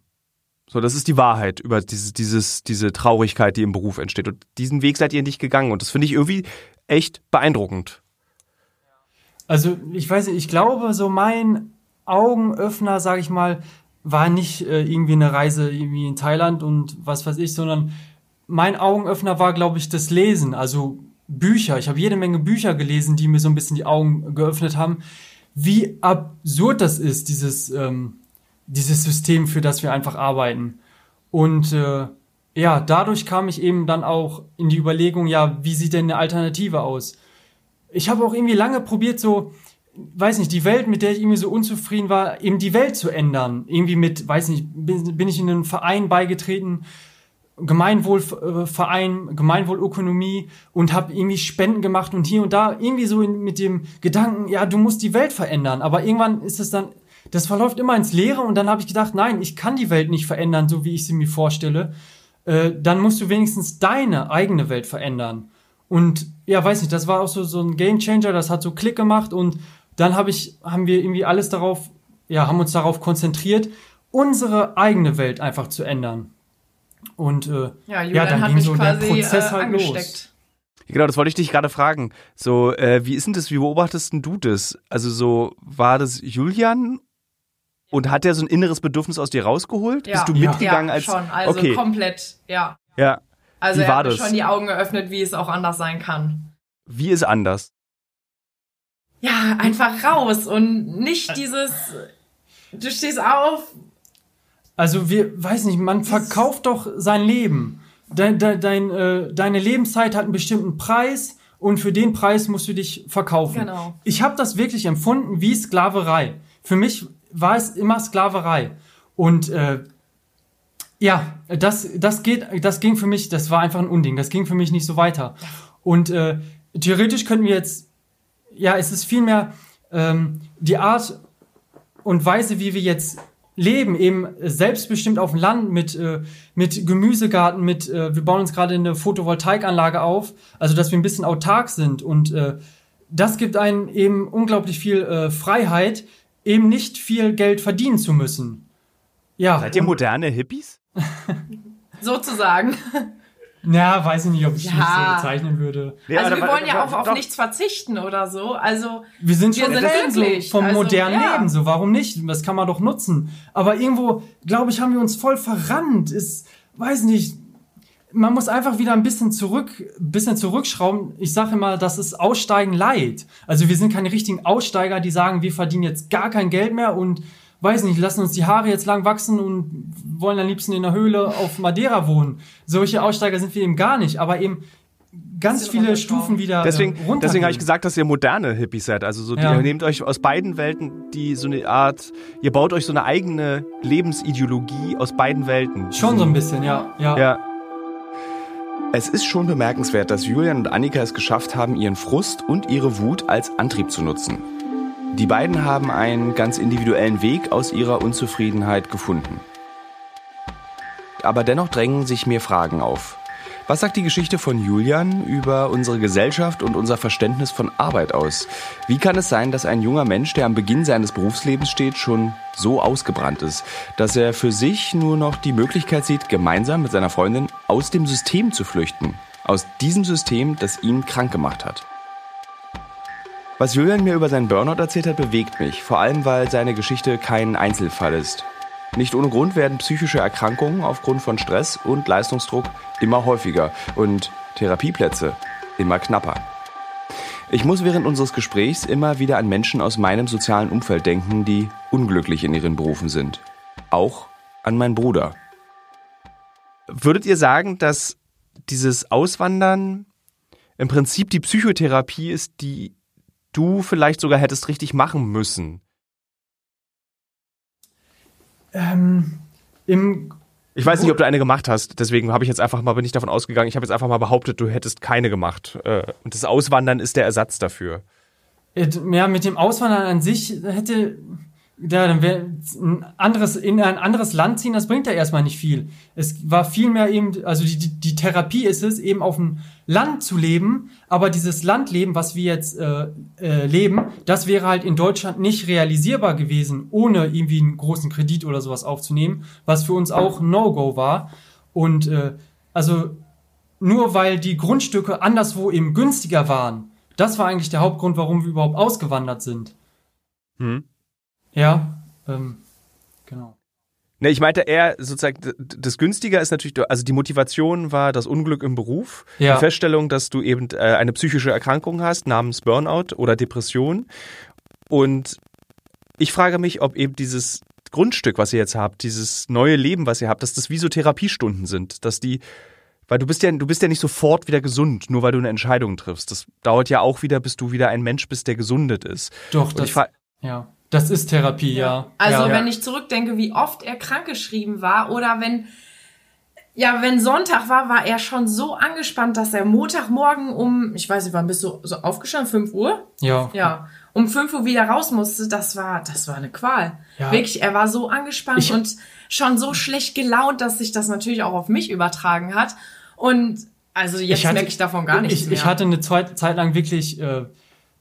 So, das ist die Wahrheit über dieses, dieses, diese Traurigkeit, die im Beruf entsteht. Und diesen Weg seid ihr nicht gegangen. Und das finde ich irgendwie echt beeindruckend. Also, ich weiß nicht, ich glaube, so mein Augenöffner, sag ich mal, war nicht äh, irgendwie eine Reise irgendwie in Thailand und was weiß ich, sondern mein Augenöffner war, glaube ich, das Lesen. Also Bücher. Ich habe jede Menge Bücher gelesen, die mir so ein bisschen die Augen geöffnet haben, wie absurd das ist, dieses, ähm, dieses System, für das wir einfach arbeiten. Und äh, ja, dadurch kam ich eben dann auch in die Überlegung, ja, wie sieht denn eine Alternative aus? Ich habe auch irgendwie lange probiert, so, weiß nicht, die Welt, mit der ich irgendwie so unzufrieden war, eben die Welt zu ändern. Irgendwie mit, weiß nicht, bin, bin ich in einen Verein beigetreten, Gemeinwohlverein, Gemeinwohlökonomie und habe irgendwie Spenden gemacht und hier und da irgendwie so mit dem Gedanken, ja, du musst die Welt verändern. Aber irgendwann ist es dann, das verläuft immer ins Leere und dann habe ich gedacht, nein, ich kann die Welt nicht verändern, so wie ich sie mir vorstelle. Äh, dann musst du wenigstens deine eigene Welt verändern. Und ja, weiß nicht, das war auch so, so ein Game Changer, das hat so Klick gemacht und dann habe ich, haben wir irgendwie alles darauf, ja, haben uns darauf konzentriert, unsere eigene Welt einfach zu ändern. Und äh, ja, ja, dann ging so der Prozess äh, halt los. Genau, das wollte ich dich gerade fragen. So, äh, wie ist denn das, wie beobachtest du das? Also so, war das Julian und hat der so ein inneres Bedürfnis aus dir rausgeholt? Ja. Bist du ja. mitgegangen ja, als schon, also okay. komplett, ja. Ja. Also wie er hat mir schon die Augen geöffnet, wie es auch anders sein kann. Wie ist anders? Ja, einfach raus und nicht dieses, du stehst auf, also wir, weiß nicht, man verkauft doch sein Leben. Dein, dein, dein, äh, deine Lebenszeit hat einen bestimmten Preis und für den Preis musst du dich verkaufen. Genau. Ich habe das wirklich empfunden wie Sklaverei. Für mich war es immer Sklaverei. Und äh, ja, das, das, geht, das ging für mich, das war einfach ein Unding. Das ging für mich nicht so weiter. Und äh, theoretisch könnten wir jetzt, ja, es ist vielmehr ähm, die Art und Weise, wie wir jetzt leben, eben selbstbestimmt auf dem Land mit, äh, mit Gemüsegarten, mit, äh, wir bauen uns gerade eine Photovoltaikanlage auf, also dass wir ein bisschen autark sind und äh, das gibt einen eben unglaublich viel äh, Freiheit, eben nicht viel Geld verdienen zu müssen. Ja. Seid ihr moderne Hippies? *laughs* *laughs* Sozusagen. Ja, weiß ich nicht, ob ich ja. mich so bezeichnen würde. Ja, also wir wollen ja auch auf nichts verzichten oder so. Also wir sind schon wir sind so vom also, modernen ja. Leben, so warum nicht? Das kann man doch nutzen. Aber irgendwo, glaube ich, haben wir uns voll verrannt. Ist, weiß nicht. Man muss einfach wieder ein bisschen zurück, bisschen zurückschrauben. Ich sage immer, das ist Aussteigen leid. Also wir sind keine richtigen Aussteiger, die sagen, wir verdienen jetzt gar kein Geld mehr und weiß nicht, lassen uns die Haare jetzt lang wachsen und wollen am liebsten in der Höhle auf Madeira wohnen. Solche Aussteiger sind wir eben gar nicht, aber eben ganz viele Stufen wieder deswegen, äh, Deswegen habe ich gesagt, dass ihr moderne Hippies seid. Also so, ja. ihr nehmt euch aus beiden Welten die so eine Art, ihr baut euch so eine eigene Lebensideologie aus beiden Welten. Schon so ein bisschen, ja. ja. ja. Es ist schon bemerkenswert, dass Julian und Annika es geschafft haben, ihren Frust und ihre Wut als Antrieb zu nutzen. Die beiden haben einen ganz individuellen Weg aus ihrer Unzufriedenheit gefunden. Aber dennoch drängen sich mir Fragen auf. Was sagt die Geschichte von Julian über unsere Gesellschaft und unser Verständnis von Arbeit aus? Wie kann es sein, dass ein junger Mensch, der am Beginn seines Berufslebens steht, schon so ausgebrannt ist, dass er für sich nur noch die Möglichkeit sieht, gemeinsam mit seiner Freundin aus dem System zu flüchten? Aus diesem System, das ihn krank gemacht hat. Was Julian mir über seinen Burnout erzählt hat, bewegt mich, vor allem weil seine Geschichte kein Einzelfall ist. Nicht ohne Grund werden psychische Erkrankungen aufgrund von Stress und Leistungsdruck immer häufiger und Therapieplätze immer knapper. Ich muss während unseres Gesprächs immer wieder an Menschen aus meinem sozialen Umfeld denken, die unglücklich in ihren Berufen sind. Auch an meinen Bruder. Würdet ihr sagen, dass dieses Auswandern im Prinzip die Psychotherapie ist, die du vielleicht sogar hättest richtig machen müssen? Ähm, Im ich weiß nicht, ob du eine gemacht hast, deswegen habe ich jetzt einfach mal, bin ich davon ausgegangen, ich habe jetzt einfach mal behauptet, du hättest keine gemacht. Äh, und das Auswandern ist der Ersatz dafür. Ja, mit dem Auswandern an sich hätte, ja, dann wäre ein anderes, in ein anderes Land ziehen, das bringt ja erstmal nicht viel. Es war vielmehr eben, also die, die Therapie ist es, eben auf dem Land zu leben, aber dieses Landleben, was wir jetzt äh, äh, leben, das wäre halt in Deutschland nicht realisierbar gewesen, ohne irgendwie einen großen Kredit oder sowas aufzunehmen, was für uns auch No-Go war. Und äh, also nur weil die Grundstücke anderswo eben günstiger waren, das war eigentlich der Hauptgrund, warum wir überhaupt ausgewandert sind. Hm. Ja, ähm, genau. Ne, ich meinte eher sozusagen, das Günstiger ist natürlich, also die Motivation war das Unglück im Beruf, ja. die Feststellung, dass du eben äh, eine psychische Erkrankung hast namens Burnout oder Depression. Und ich frage mich, ob eben dieses Grundstück, was ihr jetzt habt, dieses neue Leben, was ihr habt, dass das wie so Therapiestunden sind, dass die weil du bist ja, du bist ja nicht sofort wieder gesund, nur weil du eine Entscheidung triffst. Das dauert ja auch wieder, bis du wieder ein Mensch bist, der gesundet ist. Doch, Und das, ja. Das ist Therapie, ja. Also ja. wenn ich zurückdenke, wie oft er krankgeschrieben war oder wenn ja, wenn Sonntag war, war er schon so angespannt, dass er Montagmorgen um, ich weiß nicht, wann bist du so aufgestanden? 5 Uhr? Ja. Ja. Um 5 Uhr wieder raus musste, das war, das war eine Qual. Ja. Wirklich, er war so angespannt ich, und schon so schlecht gelaunt, dass sich das natürlich auch auf mich übertragen hat. Und also jetzt merke ich davon gar nichts ich, mehr. Ich hatte eine Zeit lang wirklich äh,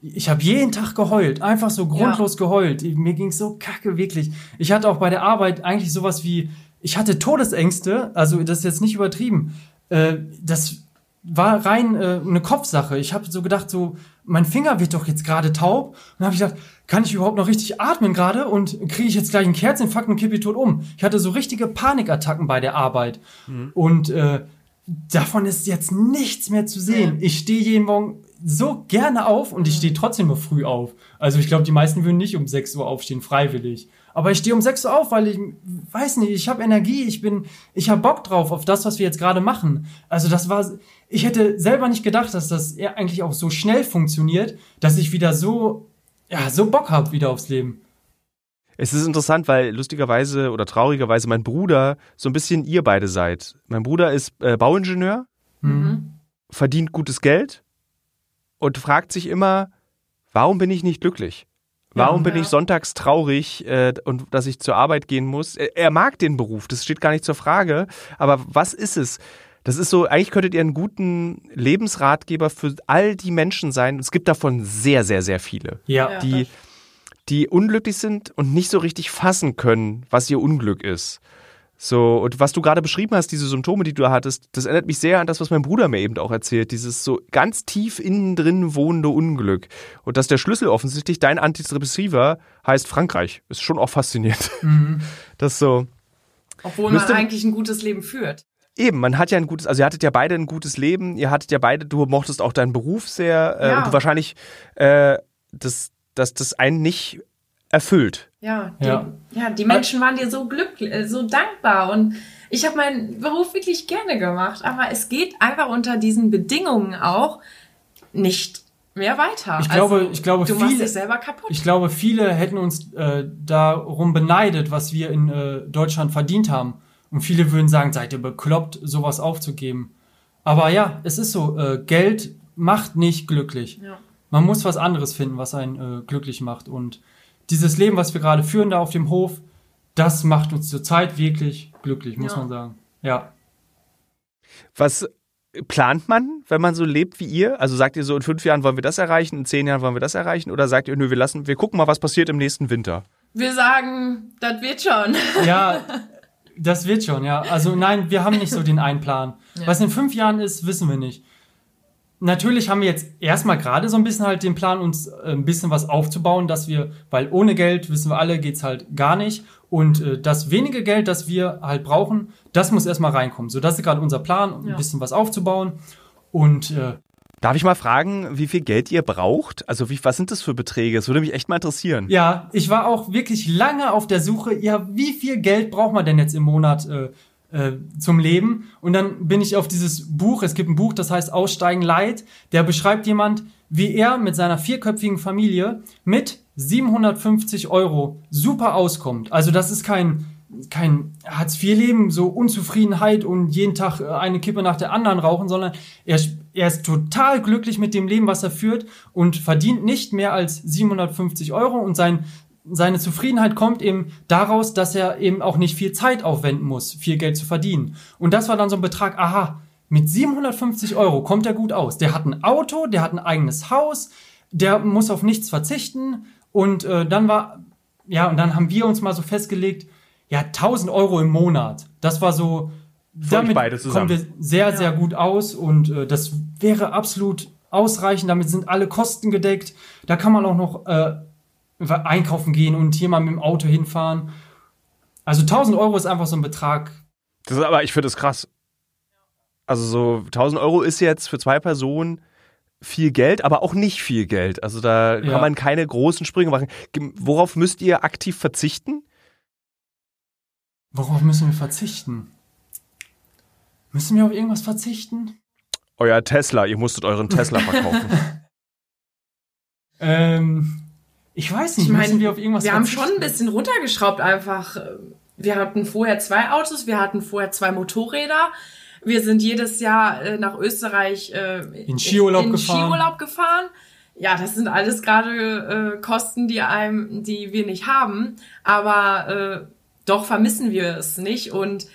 ich habe jeden Tag geheult, einfach so grundlos ja. geheult. Mir ging's so kacke, wirklich. Ich hatte auch bei der Arbeit eigentlich sowas wie, ich hatte Todesängste, also das ist jetzt nicht übertrieben. Äh, das war rein äh, eine Kopfsache. Ich habe so gedacht, so mein Finger wird doch jetzt gerade taub. Und dann habe ich gedacht, kann ich überhaupt noch richtig atmen gerade und kriege ich jetzt gleich einen Kerzinfarkt und kippe tot um? Ich hatte so richtige Panikattacken bei der Arbeit mhm. und äh, davon ist jetzt nichts mehr zu sehen. Ich stehe jeden Morgen so gerne auf und ich stehe trotzdem nur früh auf. Also ich glaube, die meisten würden nicht um 6 Uhr aufstehen, freiwillig. Aber ich stehe um 6 Uhr auf, weil ich weiß nicht, ich habe Energie, ich bin, ich habe Bock drauf auf das, was wir jetzt gerade machen. Also das war, ich hätte selber nicht gedacht, dass das eigentlich auch so schnell funktioniert, dass ich wieder so, ja, so Bock habe wieder aufs Leben. Es ist interessant, weil lustigerweise oder traurigerweise mein Bruder so ein bisschen ihr beide seid. Mein Bruder ist äh, Bauingenieur, mhm. verdient gutes Geld und fragt sich immer, warum bin ich nicht glücklich? Warum ja, bin ja. ich sonntags traurig äh, und dass ich zur Arbeit gehen muss? Er, er, mag den Beruf, das steht gar nicht zur Frage. Aber was ist es? Das ist so, eigentlich könntet ihr einen guten Lebensratgeber für all die Menschen sein. Es gibt davon sehr, sehr, sehr viele. Ja. Die, die unglücklich sind und nicht so richtig fassen können, was ihr Unglück ist. So, und was du gerade beschrieben hast, diese Symptome, die du da hattest, das erinnert mich sehr an das, was mein Bruder mir eben auch erzählt, dieses so ganz tief innen drin wohnende Unglück. Und dass der Schlüssel offensichtlich dein Antidepressiva heißt Frankreich. Ist schon auch faszinierend. Mhm. *laughs* Das so. Obwohl man eigentlich ein gutes Leben führt. Eben, man hat ja ein gutes, also ihr hattet ja beide ein gutes Leben, ihr hattet ja beide, du mochtest auch deinen Beruf sehr äh, ja. und du wahrscheinlich, äh, das, dass das einen nicht erfüllt. Ja, die, ja. ja, die Menschen waren dir so glücklich, äh, so dankbar und ich habe meinen Beruf wirklich gerne gemacht, aber es geht einfach unter diesen Bedingungen auch nicht mehr weiter. Ich glaube, also, ich glaube, du viele, machst dich selber kaputt. Ich glaube, viele hätten uns äh, darum beneidet, was wir in äh, Deutschland verdient haben. Und viele würden sagen, seid ihr bekloppt, sowas aufzugeben. Aber ja, es ist so, äh, Geld macht nicht glücklich. Ja. Man muss was anderes finden, was einen äh, glücklich macht. Und dieses Leben, was wir gerade führen da auf dem Hof, das macht uns zurzeit wirklich glücklich, muss Ja. man sagen. Ja. Was plant man, wenn man so lebt wie ihr? Also sagt ihr so, in fünf Jahren wollen wir das erreichen, in zehn Jahren wollen wir das erreichen? Oder sagt ihr, nö, wir lassen, wir gucken mal, was passiert im nächsten Winter? Wir sagen, das wird schon. *laughs* Ja, das wird schon, ja. Also nein, wir haben nicht so den einen Plan. Ja. Was in fünf Jahren ist, wissen wir nicht. Natürlich haben wir jetzt erstmal gerade so ein bisschen halt den Plan, uns äh, ein bisschen was aufzubauen, dass wir, weil ohne Geld, wissen wir alle, geht's halt gar nicht. Und äh, das wenige Geld, das wir halt brauchen, das muss erstmal reinkommen. So, das ist gerade unser Plan, um Ja. ein bisschen was aufzubauen. Und äh, Darf ich mal fragen, wie viel Geld ihr braucht? Also wie, was sind das für Beträge? Das würde mich echt mal interessieren. Ja, ich war auch wirklich lange auf der Suche, ja, wie viel Geld braucht man denn jetzt im Monat äh, äh, zum Leben? Und dann bin ich auf dieses Buch, es gibt ein Buch, das heißt Aussteigen Leid, der beschreibt jemand, wie er mit seiner vierköpfigen Familie mit 750 Euro super auskommt. Also das ist kein kein Hartz-IV-Leben, so Unzufriedenheit und jeden Tag äh, eine Kippe nach der anderen rauchen, sondern er, er ist total glücklich mit dem Leben, was er führt und verdient nicht mehr als 750 Euro und sein, seine Zufriedenheit kommt eben daraus, dass er eben auch nicht viel Zeit aufwenden muss, viel Geld zu verdienen. Und das war dann so ein Betrag, aha, mit 750 Euro kommt er gut aus. Der hat ein Auto, der hat ein eigenes Haus, der muss auf nichts verzichten und äh, dann war, ja, und dann haben wir uns mal so festgelegt, ja, 1000 Euro im Monat. Das war so, euch damit beide zusammen. kommen wir sehr, sehr gut aus und äh, das wäre absolut ausreichend. Damit sind alle Kosten gedeckt. Da kann man auch noch äh, einkaufen gehen und hier mal mit dem Auto hinfahren. Also 1000 Euro ist einfach so ein Betrag. Das ist aber, ich finde das krass. Also so 1000 Euro ist jetzt für zwei Personen viel Geld, aber auch nicht viel Geld. Also da Ja. kann man keine großen Sprünge machen. Worauf müsst ihr aktiv verzichten? Worauf müssen wir verzichten? Müssen wir auf irgendwas verzichten? Euer Tesla, ihr musstet euren Tesla *laughs* verkaufen. Ähm, ich weiß nicht, Ich meine, müssen wir auf irgendwas wir haben schon ein bisschen runtergeschraubt einfach. Wir hatten vorher zwei Autos, wir hatten vorher zwei Motorräder. Wir sind jedes Jahr äh, nach Österreich äh, In Skiurlaub in gefahren. Skiurlaub gefahren. Ja, das sind alles gerade äh, Kosten, die einem, die wir nicht haben. Aber äh, doch vermissen wir es nicht und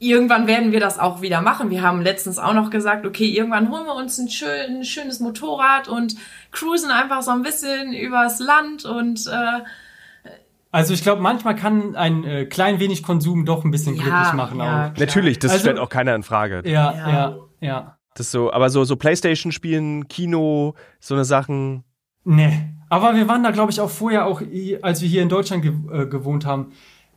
irgendwann werden wir das auch wieder machen. Wir haben letztens auch noch gesagt, okay, irgendwann holen wir uns ein, schön, ein schönes Motorrad und cruisen einfach so ein bisschen übers Land und äh, Also ich glaube, manchmal kann ein äh, klein wenig Konsum doch ein bisschen Ja, glücklich machen ja. auch. Natürlich, das Also- stellt auch keiner in Frage. Ja, Ja. ja, ja. Das ist so, aber so, so Playstation spielen, Kino, so eine Sachen. Nee. Aber wir waren da, glaube ich, auch vorher, auch als wir hier in Deutschland ge äh, gewohnt haben,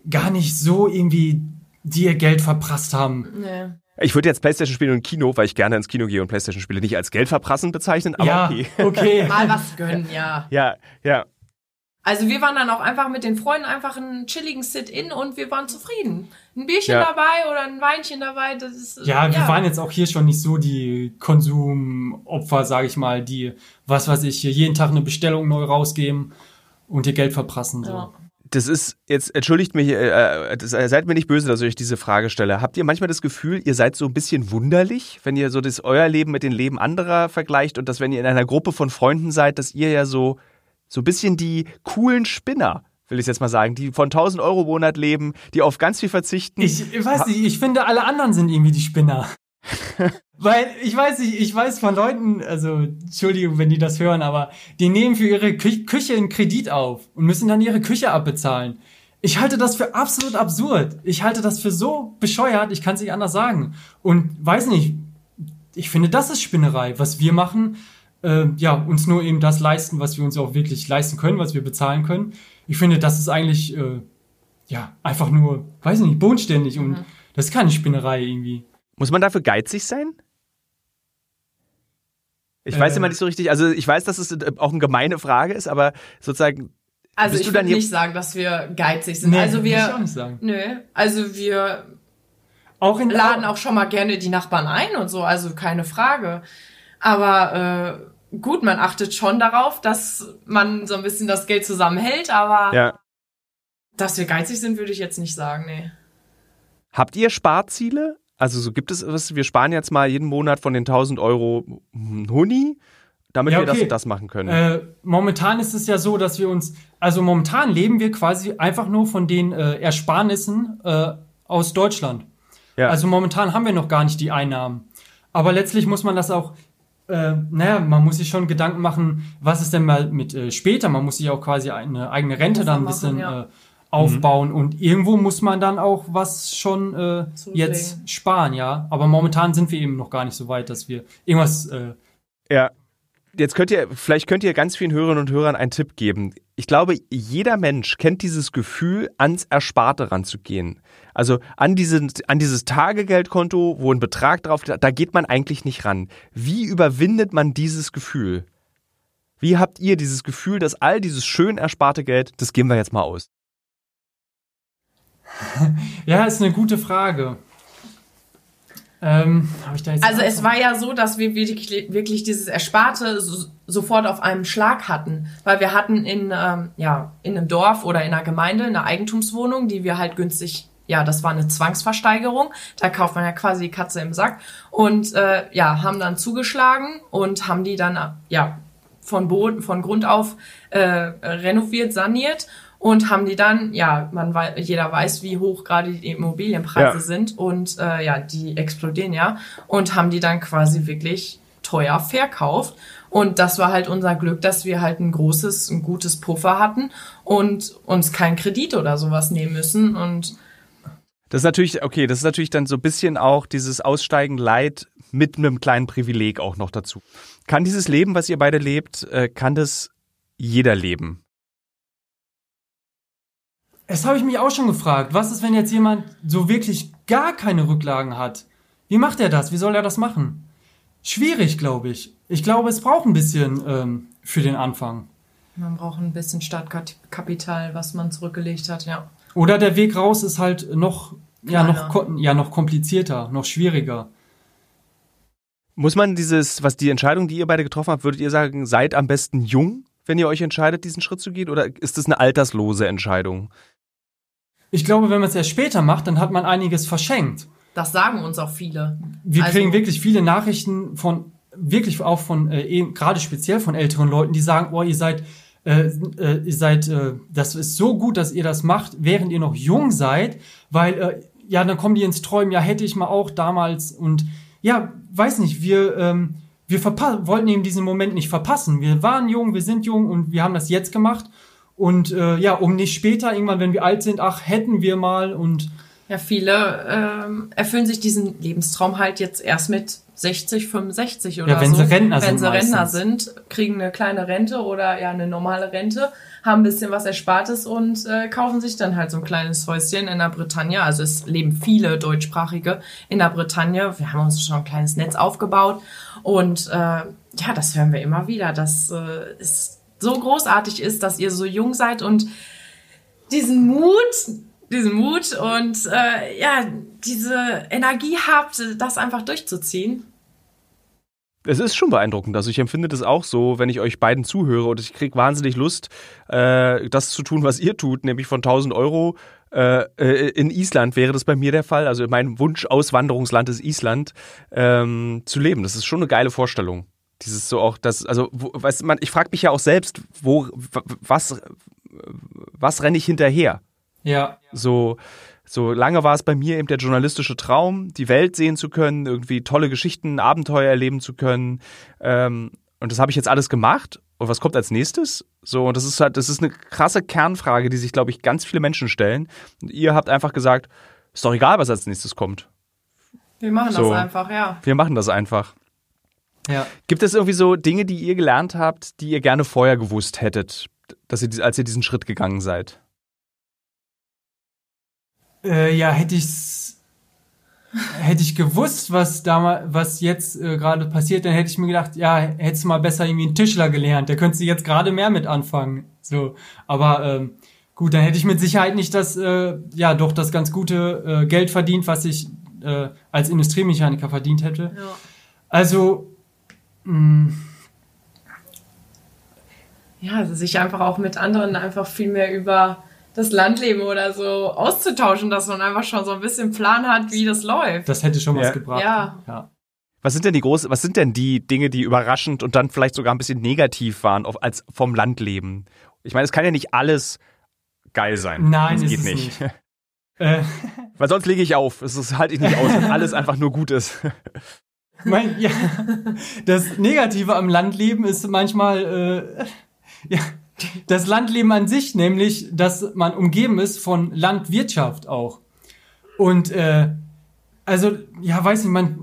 gar nicht so irgendwie die ihr Geld verprasst haben. nee. Ich würde jetzt Playstation spielen und Kino, weil ich gerne ins Kino gehe und Playstation spiele, nicht als Geldverprassen bezeichnen, aber ja, okay. *laughs* okay. mal was gönnen, ja. Ja, ja. Also wir waren dann auch einfach mit den Freunden einfach einen chilligen Sit-in und wir waren zufrieden. Ein Bierchen Ja. dabei oder ein Weinchen dabei, das ist Ja, wir waren jetzt auch hier schon nicht so die Konsumopfer, sage ich mal, die, was weiß ich, hier jeden Tag eine Bestellung neu rausgeben und ihr Geld verprassen. So. Ja. Das ist, jetzt entschuldigt mich, äh, das, äh, seid mir nicht böse, dass ich euch diese Frage stelle. Habt ihr manchmal das Gefühl, ihr seid so ein bisschen wunderlich, wenn ihr so das euer Leben mit den Leben anderer vergleicht und dass wenn ihr in einer Gruppe von Freunden seid, dass ihr ja so, so ein bisschen die coolen Spinner, will ich jetzt mal sagen, die von 1000 Euro im Monat leben, die auf ganz viel verzichten. Ich, ich weiß nicht, ich finde, alle anderen sind irgendwie die Spinner. Weil, ich weiß nicht, ich weiß von Leuten, also, Entschuldigung, wenn die das hören, aber die nehmen für ihre Kü Küche einen Kredit auf und müssen dann ihre Küche abbezahlen. Ich halte das für absolut absurd. Ich halte das für so bescheuert, ich kann es nicht anders sagen. Und weiß nicht, ich finde, das ist Spinnerei. Was wir machen, äh, ja, uns nur eben das leisten, was wir uns auch wirklich leisten können, was wir bezahlen können. Ich finde, das ist eigentlich, äh, ja, einfach nur, weiß nicht, bodenständig und das ist keine Spinnerei irgendwie. Muss man dafür geizig sein? Ich weiß Äh. immer nicht so richtig, also ich weiß, dass es äh, auch eine gemeine Frage ist, aber sozusagen, Also Bist ich würde nicht sagen, dass wir geizig sind. Nee, also muss ich auch wir, nicht sagen. nö, also wir Auch in laden auch schon mal gerne die Nachbarn ein und so, also keine Frage. Aber äh, gut, man achtet schon darauf, dass man so ein bisschen das Geld zusammenhält, aber ja. dass wir geizig sind, würde ich jetzt nicht sagen, nee. Habt ihr Sparziele? Also so gibt es was, wir sparen jetzt mal jeden Monat von den 1000 Euro Huni, damit Ja, wir das okay. und das machen können. Äh, momentan ist es ja so, dass wir uns, also momentan leben wir quasi einfach nur von den äh, Ersparnissen äh, aus Deutschland. ja. Also momentan haben wir noch gar nicht die Einnahmen. Aber letztlich muss man das auch, äh, naja, man muss sich schon Gedanken machen, was ist denn mal mit äh, später? Man muss sich auch quasi eine eigene Rente dann ein Machen, bisschen ja. äh, aufbauen und irgendwo muss man dann auch was schon äh, jetzt sparen, ja. Aber momentan sind wir eben noch gar nicht so weit, dass wir irgendwas äh, Ja. Jetzt könnt ihr, vielleicht könnt ihr ganz vielen Hörerinnen und Hörern einen Tipp geben. Ich glaube, jeder Mensch kennt dieses Gefühl, ans Ersparte ranzugehen. Also an, diesen, an dieses Tagegeldkonto, wo ein Betrag drauf da geht man eigentlich nicht ran. Wie überwindet man dieses Gefühl? Wie habt ihr dieses Gefühl, dass all dieses schön ersparte Geld, das geben wir jetzt mal aus? *laughs* Ja, ist eine gute Frage. Ähm, Also es war ja so, dass wir wirklich, wirklich dieses Ersparte so, sofort auf einem Schlag hatten, weil wir hatten in ähm, ja in einem Dorf oder in einer Gemeinde eine Eigentumswohnung, die wir halt günstig ja, das war eine Zwangsversteigerung. Da kauft man ja quasi die Katze im Sack und äh, ja, haben dann zugeschlagen und haben die dann äh, ja von Boden, von Grund auf äh, renoviert, saniert und haben die dann, ja, man wei jeder weiß, wie hoch gerade die Immobilienpreise Ja. sind und äh, ja, die explodieren ja und haben die dann quasi wirklich teuer verkauft. Und das war halt unser Glück, dass wir halt ein großes, ein gutes Puffer hatten und uns keinen Kredit oder sowas nehmen müssen. Und Das ist natürlich, okay, das ist natürlich dann so ein bisschen auch dieses Aussteigen Leid mit einem kleinen Privileg auch noch dazu. Kann dieses Leben, was ihr beide lebt, äh, kann das jeder leben? Das habe ich mich auch schon gefragt. Was ist, wenn jetzt jemand so wirklich gar keine Rücklagen hat? Wie macht er das? Wie soll er das machen? Schwierig, glaube ich. Ich glaube, es braucht ein bisschen ähm, für den Anfang. man braucht ein bisschen Startkapital, was man zurückgelegt hat, ja. Oder der Weg raus ist halt noch, ja, noch, ja, noch komplizierter, noch schwieriger. Muss man dieses, was die Entscheidung, die ihr beide getroffen habt, würdet ihr sagen, seid am besten jung, wenn ihr euch entscheidet, diesen Schritt zu gehen? Oder ist das eine alterslose Entscheidung? Ich glaube, wenn man es erst später macht, dann hat man einiges verschenkt. Das sagen uns auch viele. Wir Also- kriegen wirklich viele Nachrichten von, wirklich auch von, äh, eben, gerade speziell von älteren Leuten, die sagen, oh, ihr seid, äh, äh, ihr seid, äh, das ist so gut, dass ihr das macht, während ihr noch jung seid, weil, äh, ja, dann kommen die ins Träumen, ja, hätte ich mal auch damals und, ja, weiß nicht, wir, ähm, wir wollten eben diesen Moment nicht verpassen. Wir waren jung, wir sind jung und wir haben das jetzt gemacht. Und äh, ja, um nicht später, irgendwann, wenn wir alt sind, ach, hätten wir mal und Ja, viele ähm, erfüllen sich diesen Lebenstraum halt jetzt erst mit 60, 65 oder Ja, wenn so. sie Rentner wenn sind sie Rentner meistens. sind, kriegen eine kleine Rente oder ja eine normale Rente, haben ein bisschen was Erspartes und äh, kaufen sich dann halt so ein kleines Häuschen in der Bretagne. Also es leben viele Deutschsprachige in der Bretagne. Wir haben uns schon ein kleines Netz aufgebaut und äh, ja, das hören wir immer wieder, dass äh, es so großartig ist, dass ihr so jung seid und diesen Mut, diesen Mut und äh, ja, diese Energie habt, das einfach durchzuziehen. Es ist schon beeindruckend. Also ich empfinde das auch so, wenn ich euch beiden zuhöre und ich kriege wahnsinnig Lust, äh, das zu tun, was ihr tut, nämlich von 1000 Euro. Äh, äh, in Island wäre das bei mir der Fall. Also mein Wunsch-Auswanderungsland ist Island, ähm, zu leben. Das ist schon eine geile Vorstellung. Dieses so auch, das, also, wo, weißt du, man, ich frage mich ja auch selbst, wo, w- was, was renne ich hinterher? ja, So, so lange war es bei mir eben der journalistische Traum, die Welt sehen zu können, irgendwie tolle Geschichten, Abenteuer erleben zu können. Ähm, und das habe ich jetzt alles gemacht. Und was kommt als nächstes? So, und das ist halt, das ist eine krasse Kernfrage, die sich, glaube ich, ganz viele Menschen stellen. Und ihr habt einfach gesagt, ist doch egal, was als nächstes kommt. Wir machen So. das einfach, ja. Wir machen das einfach. Ja. Gibt es irgendwie so Dinge, die ihr gelernt habt, die ihr gerne vorher gewusst hättet, dass ihr, als ihr diesen Schritt gegangen seid? Äh, ja, hätte ich's, hätte ich gewusst, was damals, was jetzt äh, gerade passiert, dann hätte ich mir gedacht, ja, hättest du mal besser irgendwie einen Tischler gelernt, der könnte jetzt gerade mehr mit anfangen. So, aber ähm, gut, dann hätte ich mit Sicherheit nicht das, äh, ja, doch das ganz gute äh, Geld verdient, was ich äh, als Industriemechaniker verdient hätte. ja. Also, mh, Ja, also sich einfach auch mit anderen einfach viel mehr über das Landleben oder so auszutauschen, dass man einfach schon so ein bisschen Plan hat, wie das läuft. Das hätte schon was Ja. gebracht. Ja. ja. Was sind denn die große, was sind denn die Dinge, die überraschend und dann vielleicht sogar ein bisschen negativ waren auf, als vom Landleben? Ich meine, es kann ja nicht alles geil sein. Nein, das ist geht es nicht. nicht. *laughs* Äh, Weil sonst lege ich auf. Es ist, halte ich nicht aus, wenn alles einfach nur gut ist. *laughs* mein, ja, das Negative am Landleben ist manchmal äh, ja, das Landleben an sich, nämlich, dass man umgeben ist von Landwirtschaft auch. Und äh, also, ja, weiß nicht, man,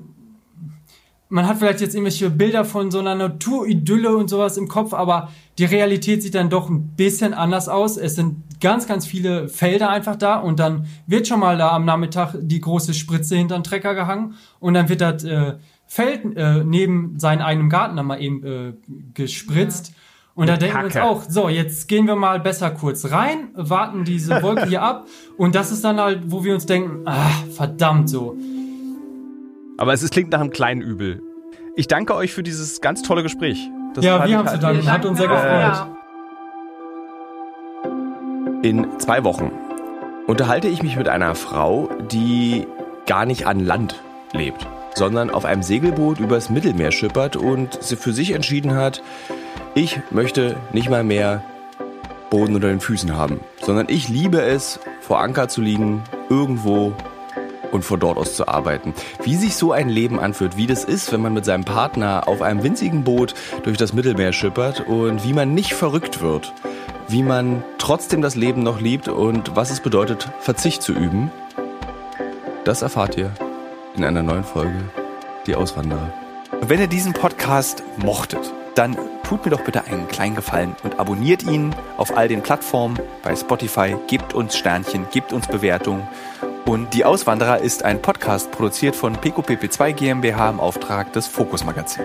man hat vielleicht jetzt irgendwelche Bilder von so einer Naturidylle und sowas im Kopf, aber die Realität sieht dann doch ein bisschen anders aus. Es sind ganz, ganz viele Felder einfach da und dann wird schon mal da am Nachmittag die große Spritze hinter den Trecker gehangen und dann wird das äh, Feld äh, neben seinem eigenen Garten dann mal eben äh, gespritzt. Und da denken wir uns Kacke. auch, so, jetzt gehen wir mal besser kurz rein, warten diese Wolke hier ab und das ist dann halt, wo wir uns denken, ah, verdammt so. Aber es ist, klingt nach einem kleinen Übel. Ich danke euch für dieses ganz tolle Gespräch. Das Ja, wir haben zu danken. Hat uns sehr gefreut. Ja. In zwei Wochen unterhalte ich mich mit einer Frau, die gar nicht an Land lebt, sondern auf einem Segelboot übers Mittelmeer schippert und für sich entschieden hat, ich möchte nicht mal mehr Boden unter den Füßen haben, sondern ich liebe es, vor Anker zu liegen, irgendwo und von dort aus zu arbeiten. Wie sich so ein Leben anfühlt, wie das ist, wenn man mit seinem Partner auf einem winzigen Boot durch das Mittelmeer schippert und wie man nicht verrückt wird, wie man trotzdem das Leben noch liebt und was es bedeutet, Verzicht zu üben, das erfahrt ihr in einer neuen Folge Die Auswanderer. Wenn ihr diesen Podcast mochtet, dann tut mir doch bitte einen kleinen Gefallen und abonniert ihn auf all den Plattformen bei Spotify, gebt uns Sternchen, gebt uns Bewertungen. Und Die Auswanderer ist ein Podcast produziert von PQPP2 GmbH im Auftrag des Fokus Magazin.